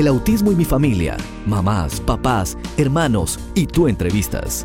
El autismo y mi familia, mamás, papás, hermanos y tú entrevistas.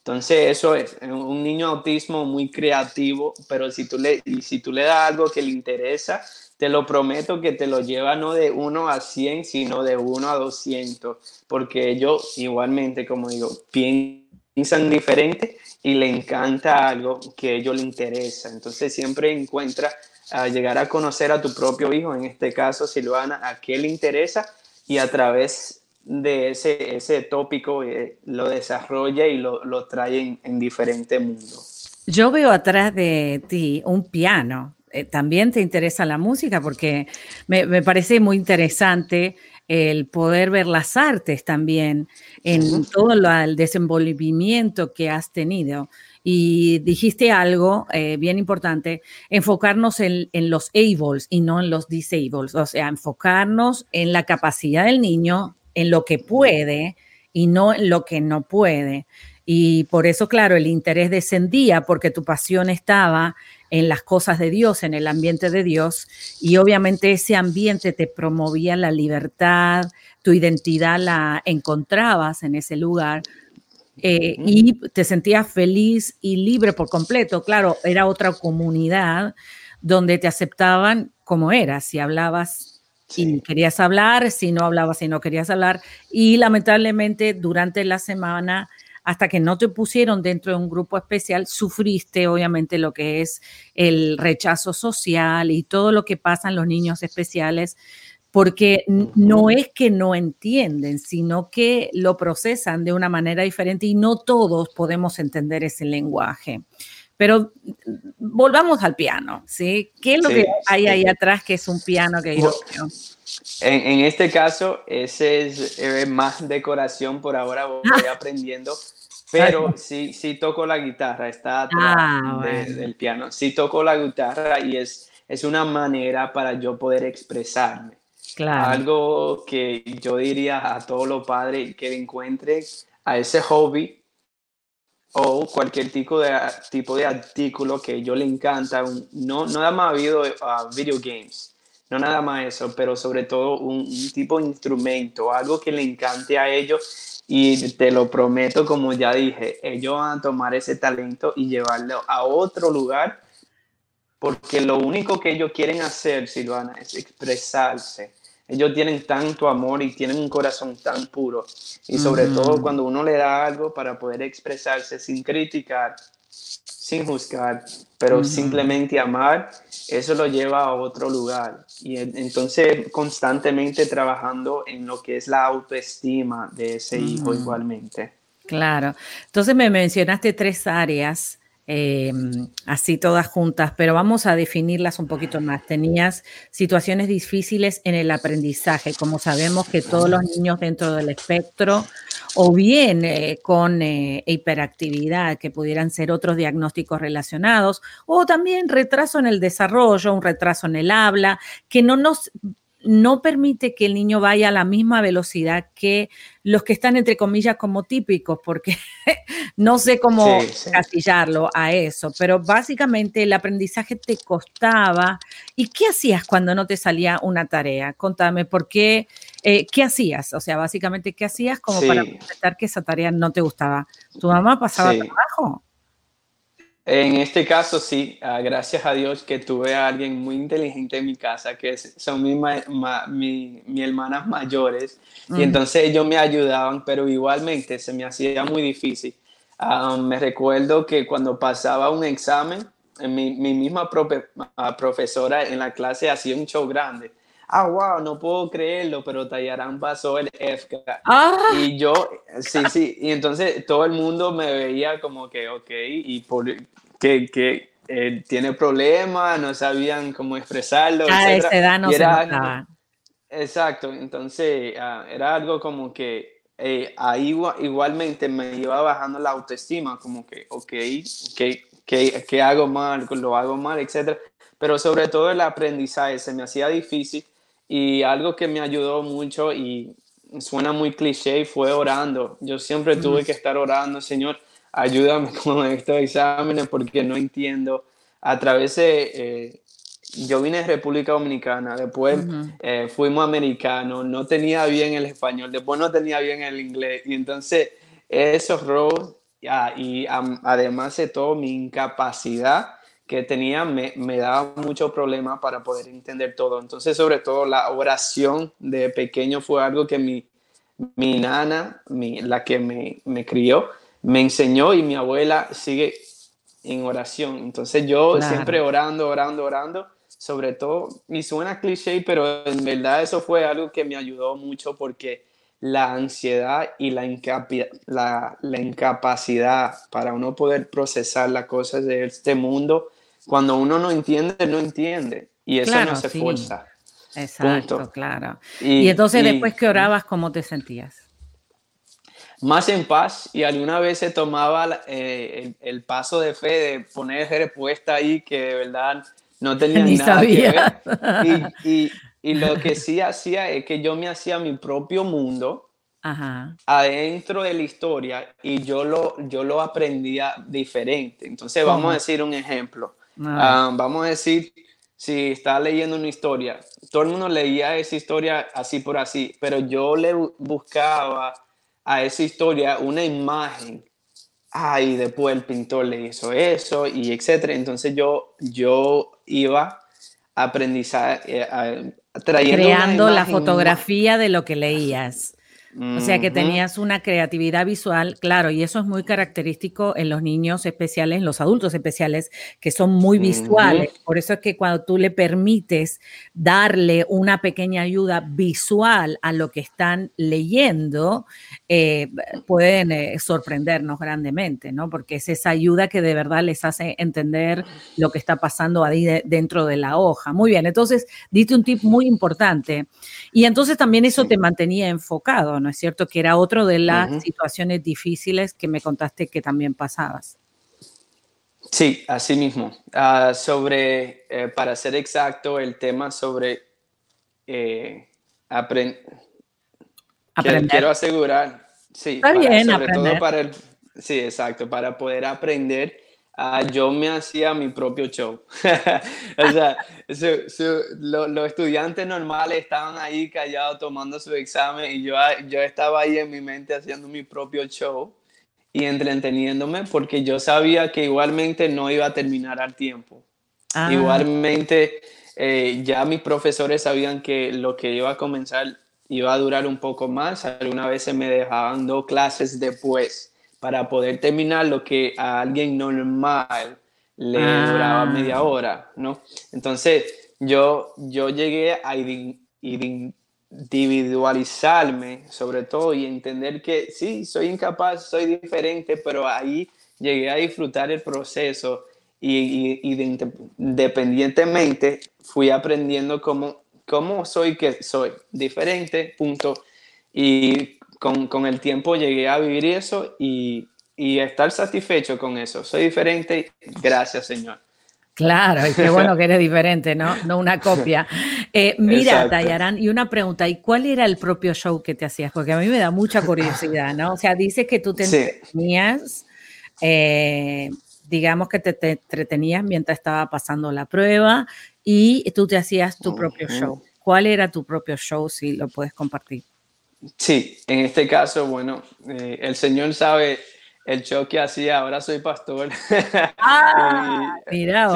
Entonces eso es un niño autismo muy creativo, pero si tú le, si tú le das algo que le interesa, te lo prometo que te lo lleva no de 1 a 100, sino de 1 a 200, porque ellos igualmente, como digo, piensan diferente y le encanta algo que a ellos le interesa. Entonces siempre encuentra a llegar a conocer a tu propio hijo, en este caso Silvana, a qué le interesa y a través de ese, ese tópico eh, lo desarrolla y lo, lo trae en, en diferentes mundos. Yo veo atrás de ti un piano. Eh, también te interesa la música porque me, me, parece muy interesante el poder ver las artes también en todo el desenvolvimiento que has tenido. Y dijiste algo eh, bien importante, enfocarnos en, en los ables y no en los disables, o sea, enfocarnos en la capacidad del niño en lo que puede y no en lo que no puede. Y por eso, claro, el interés descendía porque tu pasión estaba en las cosas de Dios, en el ambiente de Dios, y obviamente ese ambiente te promovía la libertad, tu identidad la encontrabas en ese lugar. Eh, y te sentías feliz y libre por completo. Claro, era otra comunidad donde te aceptaban como eras, si hablabas y querías hablar, si no hablabas, si no querías hablar. Y lamentablemente durante la semana, hasta que no te pusieron dentro de un grupo especial, sufriste obviamente lo que es el rechazo social y todo lo que pasan los niños especiales, porque no es que no entienden, sino que lo procesan de una manera diferente y no todos podemos entender ese lenguaje. Pero volvamos al piano, ¿sí? ¿Qué es lo que hay ahí atrás que es un piano que yo veo? En, en, este caso, ese es más decoración por ahora, voy aprendiendo, pero sí, sí toco la guitarra, está atrás ah, de, del piano. Sí toco la guitarra y es, es una manera para yo poder expresarme. Claro. Algo que yo diría a todos los padres que encuentren a ese hobby o cualquier tipo de, tipo de artículo que yo le encanta, no, nada más habido uh, video games, no nada más eso, pero sobre todo un, un, tipo de instrumento, algo que le encante a ellos. Y te lo prometo, como ya dije, ellos van a tomar ese talento y llevarlo a otro lugar, porque lo único que ellos quieren hacer, Silvana, es expresarse. Ellos tienen tanto amor y tienen un corazón tan puro. Y sobre todo cuando uno le da algo para poder expresarse sin criticar, sin juzgar, pero simplemente amar, eso lo lleva a otro lugar. Y entonces constantemente trabajando en lo que es la autoestima de ese hijo igualmente. Claro. Entonces me mencionaste tres áreas eh, así todas juntas, pero vamos a definirlas un poquito más. Tenías situaciones difíciles en el aprendizaje, como sabemos que todos los niños dentro del espectro, o bien eh, con eh, hiperactividad, que pudieran ser otros diagnósticos relacionados, o también retraso en el desarrollo, un retraso en el habla, que no nos no permite que el niño vaya a la misma velocidad que los que están entre comillas como típicos, porque no sé cómo sí, a eso, pero básicamente el aprendizaje te costaba. ¿Y qué hacías cuando no te salía una tarea? Contame, ¿por qué? Eh, ¿Qué hacías? O sea, básicamente, ¿qué hacías como sí. para completar que esa tarea no te gustaba? ¿Tu mamá pasaba trabajo? En este caso, sí, uh, gracias a Dios que tuve a alguien muy inteligente en mi casa, que son mis mi, mi hermanas mayores, mm. y entonces ellos me ayudaban, pero igualmente se me hacía muy difícil. Um, me recuerdo que cuando pasaba un examen, mi, mi misma profe, uh, profesora en la clase hacía un show grande. Ah, wow, no puedo creerlo, pero Tayarán pasó el FK. Ah. Y yo, sí, sí, y entonces todo el mundo me veía como que, ok, y por, que, que eh, tiene problemas, no sabían cómo expresarlo. A esa edad no era, se notaba. Exacto, entonces uh, era algo como que eh, ahí igualmente me iba bajando la autoestima, como que, ok, ¿qué, qué, qué hago mal? Lo hago mal, etc. Pero sobre todo el aprendizaje se me hacía difícil y algo que me ayudó mucho y suena muy cliché fue orando. Yo siempre tuve que estar orando, Señor, ayúdame con estos exámenes porque no entiendo. A través de, eh, yo vine de República Dominicana, después eh, fuimos americanos, no tenía bien el español, después no tenía bien el inglés, y entonces esos roles, y además de todo mi incapacidad que tenía, me, me daba mucho problema para poder entender todo. Entonces, sobre todo la oración de pequeño fue algo que mi, mi nana, mi, la que me, me crió, me enseñó y mi abuela sigue en oración. Entonces yo siempre orando, orando, orando sobre todo, y suena cliché, pero en verdad eso fue algo que me ayudó mucho porque la ansiedad y la, la, la, incapacidad para uno poder procesar las cosas de este mundo, cuando uno no entiende, no entiende. Y eso no se fuerza. Exacto, claro. Y, entonces después que orabas, ¿cómo te sentías? Más en paz y alguna vez se tomaba eh, el, el, paso de fe de poner respuesta ahí que de verdad no tenía Ni nada sabía. que ver. Y, y, lo que sí hacía es que yo me hacía mi propio mundo adentro de la historia y yo lo, yo lo aprendía diferente. Entonces, vamos a decir un ejemplo. Ah, vamos a decir, si está leyendo una historia, todo el mundo leía esa historia así por así, pero yo le buscaba a esa historia una imagen ah, y después el pintor le hizo eso y etcétera. Entonces yo, yo iba aprendizaje, eh, trayendo creando la fotografía de lo que leías. O sea que tenías una creatividad visual, claro, y eso es muy característico en los niños especiales, en los adultos especiales, que son muy visuales. Por eso es que cuando tú le permites darle una pequeña ayuda visual a lo que están leyendo, eh, pueden eh, sorprendernos grandemente, ¿no? Porque es esa ayuda que de verdad les hace entender lo que está pasando ahí dentro de la hoja. Muy bien, entonces diste un tip muy importante. Y entonces también eso te mantenía enfocado, ¿no? ¿No es cierto? Que era otro de las situaciones difíciles que me contaste que también pasabas. Sí, así mismo. Ah, sobre, eh, para ser exacto, el tema sobre eh, aprender. Quiero, asegurar, sí, bien, sobre todo para el, sí, exacto, para poder aprender Ah, yo me hacía mi propio show. o sea, los estudiantes normales estaban ahí callados tomando su examen y yo, yo estaba ahí en mi mente haciendo mi propio show y entreteniéndome porque yo sabía que igualmente no iba a terminar al tiempo. Ah. Igualmente, eh, ya mis profesores sabían que lo que iba a comenzar iba a durar un poco más. Algunas veces me dejaban dos clases después para poder terminar lo que a alguien normal le duraba ah. media hora, ¿no? Entonces, yo, yo llegué a individualizarme sobre todo y entender que sí, soy incapaz, soy diferente, pero ahí llegué a disfrutar el proceso y, independientemente fui aprendiendo cómo, cómo soy que soy, diferente, punto. Y con, con, el tiempo llegué a vivir eso y, y, estar satisfecho con eso. Soy diferente, gracias Señor. Claro, y qué bueno que eres diferente, ¿no? No una copia. Eh, mira, Dayaran, y una pregunta, ¿y cuál era el propio show que te hacías? Porque a mí me da mucha curiosidad, ¿no? O sea, dices que tú te entretenías, eh, digamos que te, te, entretenías mientras estaba pasando la prueba y tú te hacías tu propio show. ¿Cuál era tu propio show, si lo puedes compartir? Sí, en este caso, bueno, eh, el Señor sabe el show que hacía, ahora soy pastor. Ah, mira,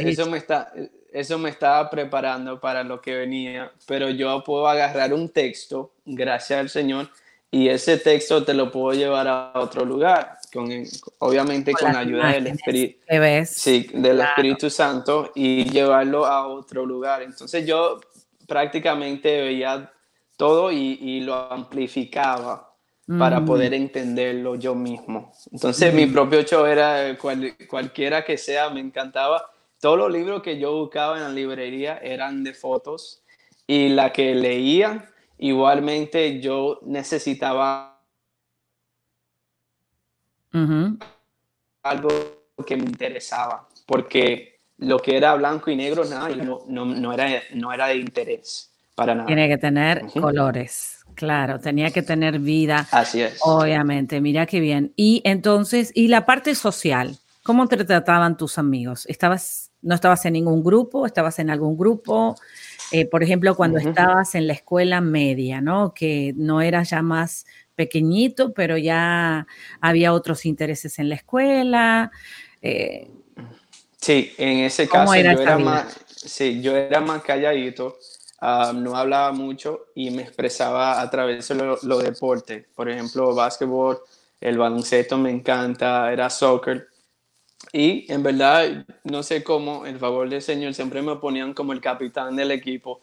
eso, me está, eso me estaba preparando para lo que venía, pero yo puedo agarrar un texto, gracias al Señor, y ese texto te lo puedo llevar a otro lugar, con, obviamente con, la ayuda del Espíritu, sí, del Espíritu Santo y llevarlo a otro lugar. Entonces yo prácticamente veía todo y, lo amplificaba para mm. poder entenderlo yo mismo. Entonces mi propio show era cualquiera que sea, me encantaba. Todos los libros que yo buscaba en la librería eran de fotos y la que leía, igualmente yo necesitaba algo que me interesaba, porque lo que era blanco y negro, nada, no, no, no, era, no era de interés para nada. Tiene que tener colores, Claro, tenía que tener vida. Así es. Obviamente, mira qué bien. Y entonces, y la parte social, ¿cómo te trataban tus amigos? ¿Estabas, no estabas en ningún grupo? ¿Estabas en algún grupo? Eh, por ejemplo, cuando estabas en la escuela media, ¿no? Que no eras ya más pequeñito, pero ya había otros intereses en la escuela. Eh, sí, en ese caso yo era, más, sí, yo era más calladito, ah, no hablaba mucho y me expresaba a través de los lo deportes. Por ejemplo, básquetbol, el baloncesto me encanta, era soccer. Y en verdad, no sé cómo, el favor del Señor siempre me ponían como el capitán del equipo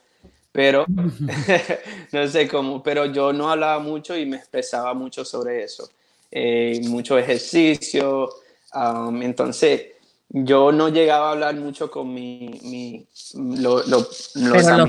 pero no sé cómo, pero yo no hablaba mucho y me expresaba mucho sobre eso. Eh, mucho ejercicio, um, entonces yo no llegaba a hablar mucho con mi, mi lo, los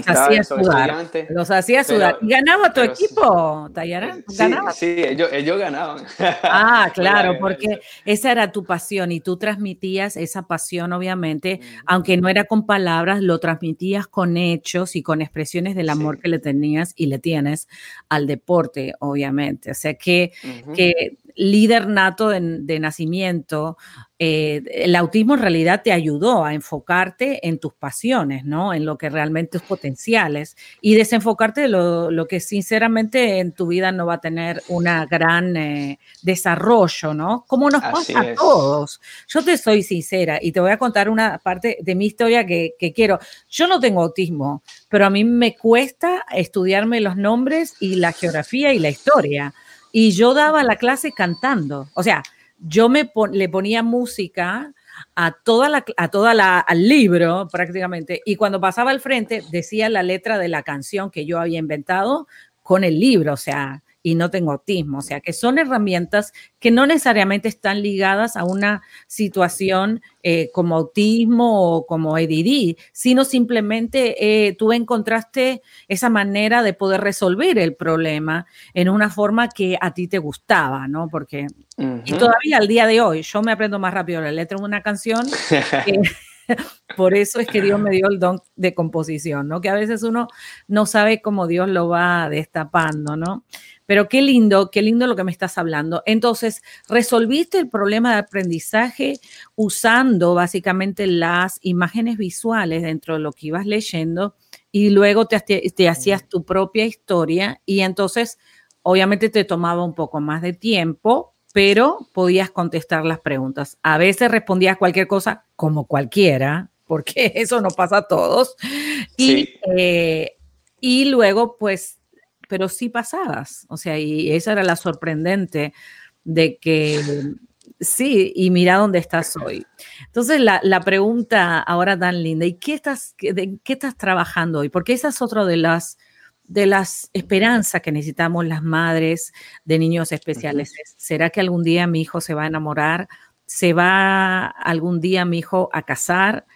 hacía sudar. Los hacía sudar. ¿Y ganaba tu equipo, Tayara? ¿Ganaba? Sí, ellos, ellos, ganaban. Ah, claro, porque esa era tu pasión y tú transmitías esa pasión, obviamente, aunque no era con palabras, lo transmitías con hechos y con expresiones del amor que le tenías y le tienes al deporte, obviamente. O sea que, que líder nato de, nacimiento, eh, el autismo en realidad te ayudó a enfocarte en tus pasiones, ¿no? En lo que realmente es potenciales y desenfocarte de lo, que sinceramente en tu vida no va a tener una gran eh, desarrollo, ¿no? Como nos pasa a todos. Yo te soy sincera y te voy a contar una parte de mi historia que, que quiero. Yo no tengo autismo, pero a mí me cuesta estudiarme los nombres y la geografía y la historia y yo daba la clase cantando. O sea, yo me le ponía música a toda la, a toda la, al libro prácticamente y cuando pasaba al frente decía la letra de la canción que yo había inventado con el libro, o sea, y no tengo autismo. O sea, que son herramientas que no necesariamente están ligadas a una situación eh, como autismo o como EDD, sino simplemente eh, tú encontraste esa manera de poder resolver el problema en una forma que a ti te gustaba, ¿no? Porque, y todavía al día de hoy, yo me aprendo más rápido la letra de una canción. Por eso es que Dios me dio el don de composición, ¿no? Que a veces uno no sabe cómo Dios lo va destapando, ¿no? Pero qué lindo, qué lindo lo que me estás hablando. Entonces, resolviste el problema de aprendizaje usando básicamente las imágenes visuales dentro de lo que ibas leyendo y luego te, te hacías tu propia historia y entonces obviamente te tomaba un poco más de tiempo, pero podías contestar las preguntas. A veces respondías cualquier cosa como cualquiera, porque eso no pasa a todos. Y, eh, y luego, pues pero sí pasabas. O sea, y esa era la sorprendente de que sí, y mira dónde estás hoy. Entonces, la, pregunta ahora tan linda, ¿y qué estás, de, qué estás trabajando hoy? Porque esa es otra de las de las esperanzas que necesitamos las madres de niños especiales. ¿Será que algún día mi hijo se va a enamorar? ¿Se va algún día mi hijo a casar?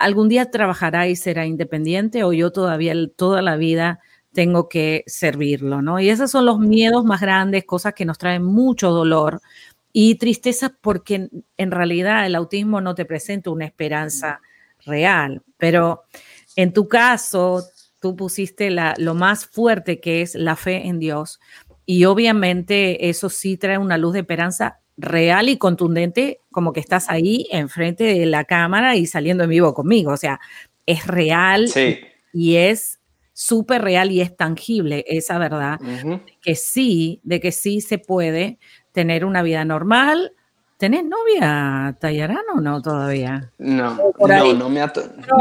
¿Algún día trabajará y será independiente? ¿O yo todavía toda la vida tengo que servirlo, ¿no? Y esos son los miedos más grandes, cosas que nos traen mucho dolor y tristeza porque en realidad el autismo no te presenta una esperanza real, pero en tu caso tú pusiste la, lo más fuerte que es la fe en Dios y obviamente eso sí trae una luz de esperanza real y contundente como que estás ahí enfrente de la cámara y saliendo en vivo conmigo, o sea, es real y es súper real y es tangible esa verdad, que sí, de que sí se puede tener una vida normal. ¿Tenés novia, Tayarán, o no todavía? No, no, no me, ha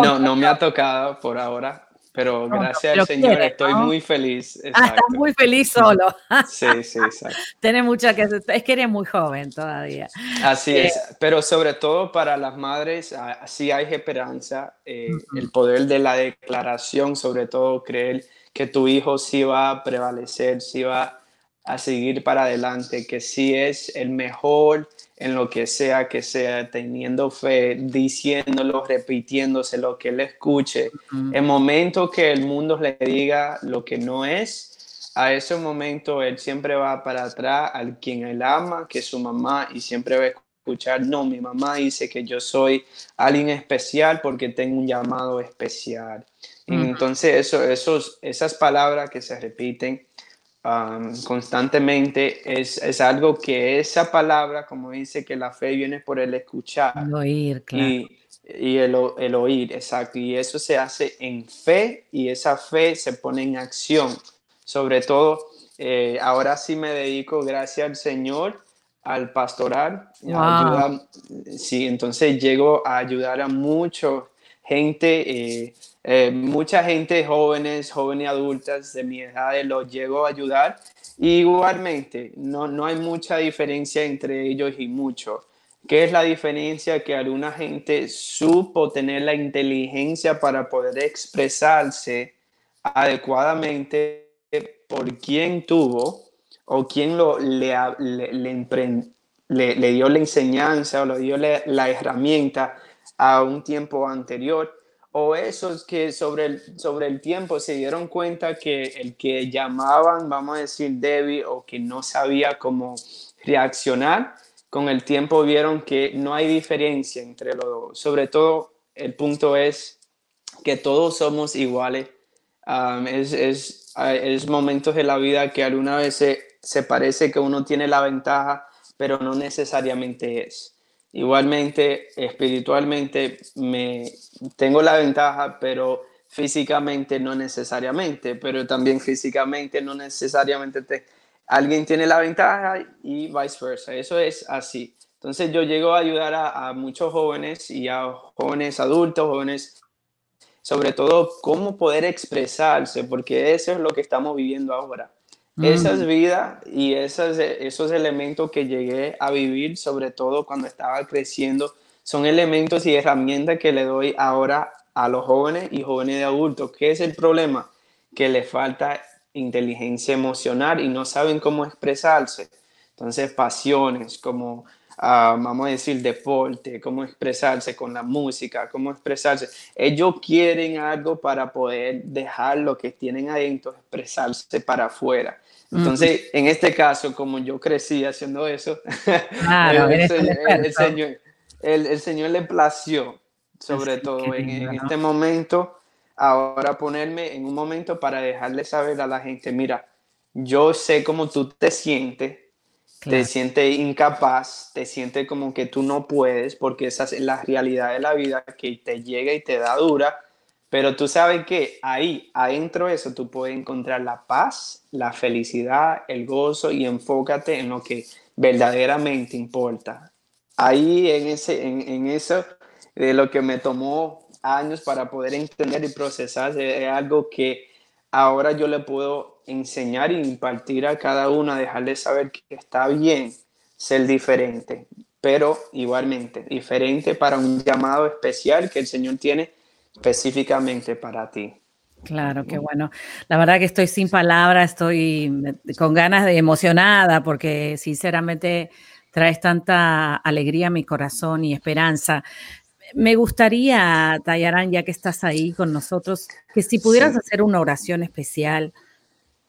no, no me ha tocado por ahora pero gracias al Señor estoy muy feliz. Ah, estás muy feliz solo. sí, sí, exacto. Tienes mucha que es que eres muy joven todavía. Así es, eh, pero sobre todo para las madres, sí hay esperanza, eh, el poder de la declaración, sobre todo creer que tu hijo sí va a prevalecer, sí va a seguir para adelante, que sí es el mejor en lo que sea que sea, teniendo fe, diciéndolo, repitiéndose lo que él escuche. En momento que el mundo le diga lo que no es, a ese momento él siempre va para atrás al quien él ama, que es su mamá, y siempre va a escuchar, no, mi mamá dice que yo soy alguien especial porque tengo un llamado especial. Entonces, eso, esos, esas palabras que se repiten, constantemente es, es, algo que esa palabra, como dice, que la fe viene por el escuchar. El oír, claro. Y, y el, el, oír, exacto. Y eso se hace en fe y esa fe se pone en acción. Sobre todo, eh, ahora sí me dedico, gracias al Señor, al pastoral. sí, entonces llego a ayudar a mucha gente. Eh, eh, mucha gente, jóvenes, jóvenes y adultas de mi edad, los llego a ayudar. igualmente, no, no hay mucha diferencia entre ellos y muchos. ¿Qué es la diferencia? Que alguna gente supo tener la inteligencia para poder expresarse adecuadamente por quién tuvo o quién lo, le, le, le, dio la enseñanza o le dio la herramienta a un tiempo anterior o esos que sobre el, sobre el tiempo se dieron cuenta que el que llamaban, vamos a decir, débil o que no sabía cómo reaccionar, con el tiempo vieron que no hay diferencia entre los dos. Sobre todo, el punto es que todos somos iguales. es, es, es, momentos de la vida que alguna vez se, se parece que uno tiene la ventaja, pero no necesariamente es. Igualmente, espiritualmente, me tengo la ventaja, pero físicamente no necesariamente, pero también físicamente no necesariamente te, alguien tiene la ventaja y viceversa. Eso es así. Entonces yo llego a ayudar a, muchos jóvenes y a jóvenes adultos, jóvenes, sobre todo cómo poder expresarse, porque eso es lo que estamos viviendo ahora. Esas vidas y esas, esos elementos que llegué a vivir, sobre todo cuando estaba creciendo, son elementos y herramientas que le doy ahora a los jóvenes y jóvenes de adultos. ¿Qué es el problema? Que le falta inteligencia emocional y no saben cómo expresarse. Entonces, pasiones como, vamos a decir, deporte, cómo expresarse con la música, cómo expresarse. Ellos quieren algo para poder dejar lo que tienen adentro, expresarse para afuera. Entonces, en este caso, como yo crecí haciendo eso, el, señor, el, Señor, le plació, sobre todo en, este momento, ahora ponerme en un momento para dejarle saber a la gente, mira, yo sé cómo tú te sientes, te sientes incapaz, te sientes como que tú no puedes, porque esa es la realidad de la vida que te llega y te da dura, pero tú sabes que ahí, adentro de eso, tú puedes encontrar la paz, la felicidad, el gozo y enfócate en lo que verdaderamente importa. Ahí en, ese, en, eso, de lo que me tomó años para poder entender y procesar, es algo que ahora yo le puedo enseñar y impartir a cada uno, a dejarle saber que está bien ser diferente, pero igualmente diferente para un llamado especial que el Señor tiene específicamente para ti. Claro, qué bueno. La verdad que estoy sin palabras, estoy con ganas de emocionada porque sinceramente traes tanta alegría a mi corazón y esperanza. Me gustaría, Tayarán, ya que estás ahí con nosotros, que si pudieras hacer una oración especial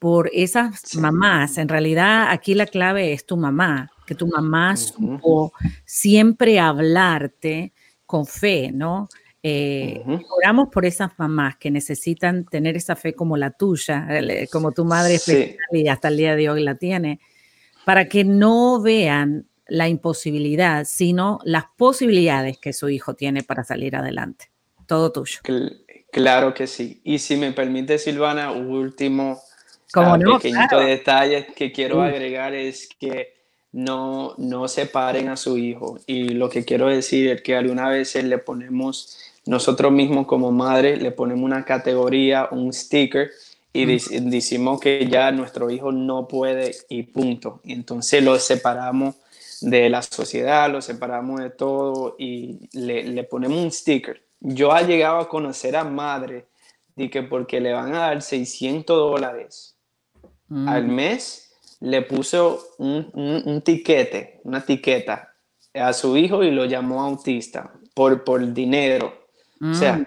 por esas mamás. En realidad, aquí la clave es tu mamá, que tu mamá supo siempre hablarte con fe, ¿no? Eh, oramos por esas mamás que necesitan tener esa fe como la tuya, como tu madre y hasta el día de hoy la tiene, para que no vean la imposibilidad, sino las posibilidades que su hijo tiene para salir adelante. Todo tuyo. Claro que sí. Y si me permite, Silvana, un último como uh, pequeñito detalle que quiero agregar es que no, no separen a su hijo. Y lo que quiero decir es que alguna vez le ponemos nosotros mismos como madre le ponemos una categoría, un sticker y decimos que ya nuestro hijo no puede y punto. entonces lo separamos de la sociedad, lo separamos de todo y le, ponemos un sticker. Yo he llegado a conocer a madre de que porque le van a dar 600 dólares mm. al mes, le puso un, un, tiquete, una etiqueta a su hijo y lo llamó autista por, por dinero. O sea, mm.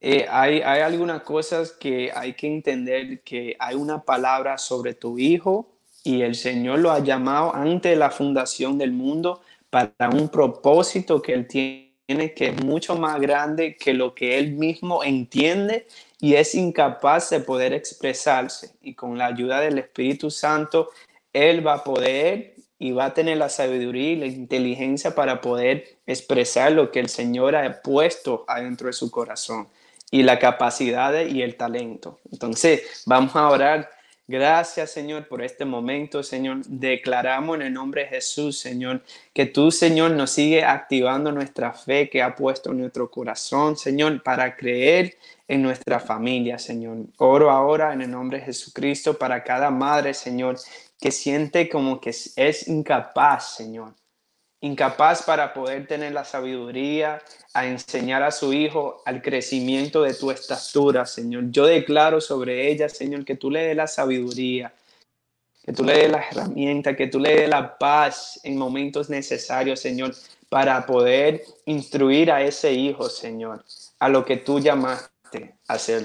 eh, hay, hay algunas cosas que hay que entender que hay una palabra sobre tu hijo y el Señor lo ha llamado antes de la fundación del mundo para un propósito que Él tiene que es mucho más grande que lo que Él mismo entiende y es incapaz de poder expresarse. Y con la ayuda del Espíritu Santo, él va a poder y va a tener la sabiduría y la inteligencia para poder expresar lo que el Señor ha puesto adentro de su corazón y la capacidad y el talento. Entonces, vamos a orar Gracias, Señor, por este momento, Señor. Declaramos en el nombre de Jesús, Señor, que tú, Señor, nos sigue activando nuestra fe que ha puesto en nuestro corazón, Señor, para creer en nuestra familia, Señor. Oro ahora en el nombre de Jesucristo para cada madre, Señor, que siente como que es incapaz, Señor incapaz para poder tener la sabiduría a enseñar a su hijo al crecimiento de tu estatura, Señor. Yo declaro sobre ella, Señor, que tú le des la sabiduría, que tú le des la herramienta, que tú le des la paz en momentos necesarios, Señor, para poder instruir a ese hijo, Señor, a lo que tú llamaste a hacer.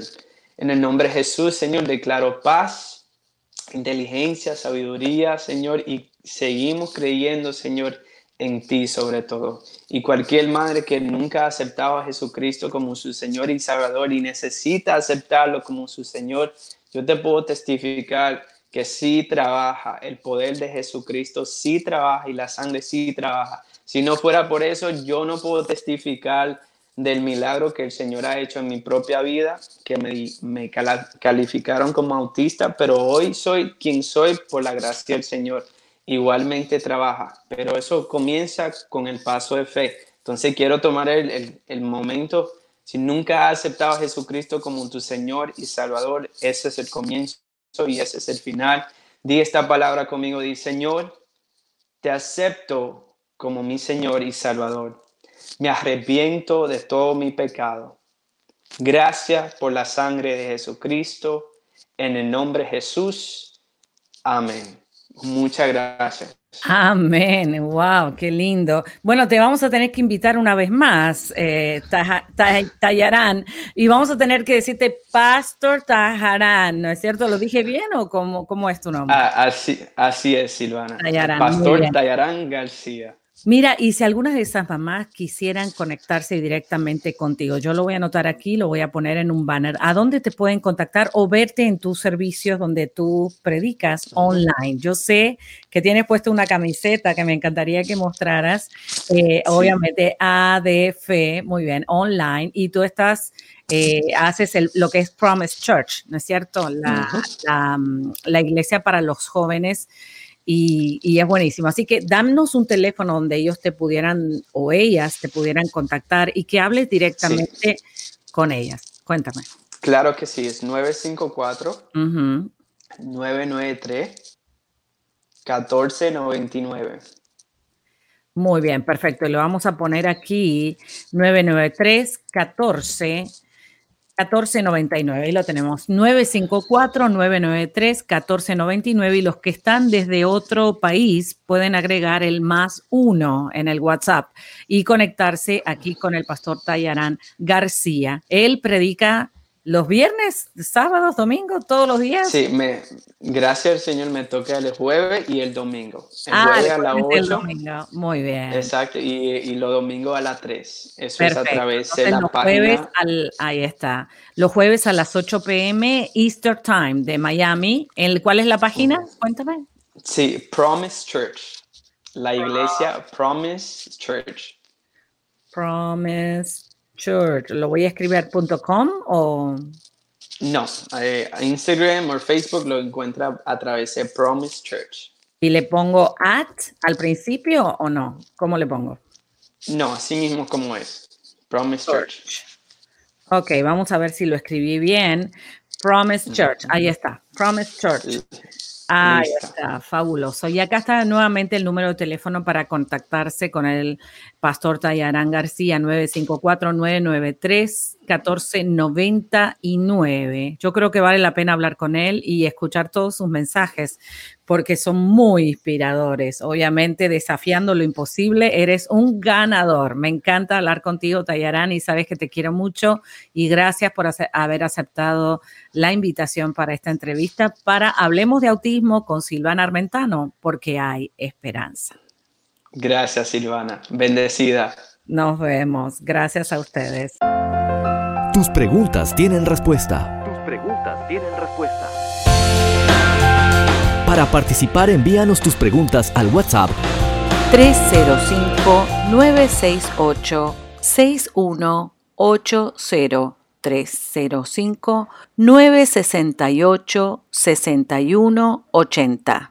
En el nombre de Jesús, Señor, declaro paz, inteligencia, sabiduría, Señor, y seguimos creyendo, Señor, en ti sobre todo. Y cualquier madre que nunca ha aceptado a Jesucristo como su Señor y Salvador y necesita aceptarlo como su Señor, yo te puedo testificar que sí trabaja, el poder de Jesucristo sí trabaja y la sangre sí trabaja. Si no fuera por eso, yo no puedo testificar del milagro que el Señor ha hecho en mi propia vida, que me, me calificaron como autista, pero hoy soy quien soy por la gracia del Señor igualmente trabaja, pero eso comienza con el paso de fe. Entonces quiero tomar el, el, momento, si nunca has aceptado a Jesucristo como tu Señor y Salvador, ese es el comienzo y ese es el final. Di esta palabra conmigo, di Señor, te acepto como mi Señor y Salvador. Me arrepiento de todo mi pecado. Gracias por la sangre de Jesucristo. En el nombre de Jesús. Amén. Muchas gracias. Amén, wow, qué lindo. Bueno, te vamos a tener que invitar una vez más, eh, Tayarán, y vamos a tener que decirte Pastor Tajarán, ¿no es cierto? ¿Lo dije bien o cómo, cómo es tu nombre? Ah, así, así es, Silvana. Pastor Tayarán García. Mira, y si algunas de esas mamás quisieran conectarse directamente contigo, yo lo voy a anotar aquí, lo voy a poner en un banner. ¿A dónde te pueden contactar o verte en tus servicios donde tú predicas online? Yo sé que tienes puesto una camiseta que me encantaría que mostraras, eh, obviamente ADF, muy bien, online, y tú estás, eh, haces lo que es Promise Church, ¿no es cierto? la, mm, la iglesia para los jóvenes y, es buenísimo. Así que danos un teléfono donde ellos te pudieran o ellas te pudieran contactar y que hables directamente con ellas. Cuéntame. Claro que sí, es 954 993 1499. Muy bien, perfecto. Lo vamos a poner aquí 993 14 1499. Ahí lo tenemos. 954-993-1499. Y los que están desde otro país pueden agregar el más uno en el WhatsApp y conectarse aquí con el pastor Tayarán García. Él predica los viernes, sábados, domingos, todos los días. Sí, me, gracias al Señor me toca el jueves y el domingo. El ah, jueves a las 8. Muy bien. Exacto, y, y los domingos a las 3. Eso es a través de la los página. Jueves al, ahí está. Los jueves a las 8 pm Easter Time de Miami. ¿El, ¿Cuál es la página? Cuéntame. Sí, Promise Church. La iglesia Promise Church. Promise Church. ¿Lo voy a escribir.com o...? No, eh, Instagram o Facebook lo encuentra a través de Promise Church. ¿Y le pongo at al principio o no? ¿Cómo le pongo? No, así mismo como es. Promise Church. Ok, vamos a ver si lo escribí bien. Promise Church, ahí está. Promise Church. Ahí está, fabuloso. Y acá está nuevamente el número de teléfono para contactarse con el pastor Tayarán García, 954-993-1499. Yo creo que vale la pena hablar con él y escuchar todos sus mensajes porque son muy inspiradores. Obviamente, desafiando lo imposible, eres un ganador. Me encanta hablar contigo, Tayarán, y sabes que te quiero mucho y gracias por haber aceptado la invitación para esta entrevista para Hablemos de Autismo con Silvana Armentano, porque hay esperanza. Gracias, Silvana. Bendecida. Nos vemos. Gracias a ustedes. Tus preguntas tienen respuesta. Tus preguntas tienen respuesta. Para participar, envíanos tus preguntas al WhatsApp 305-968-6180. 305-968-6180.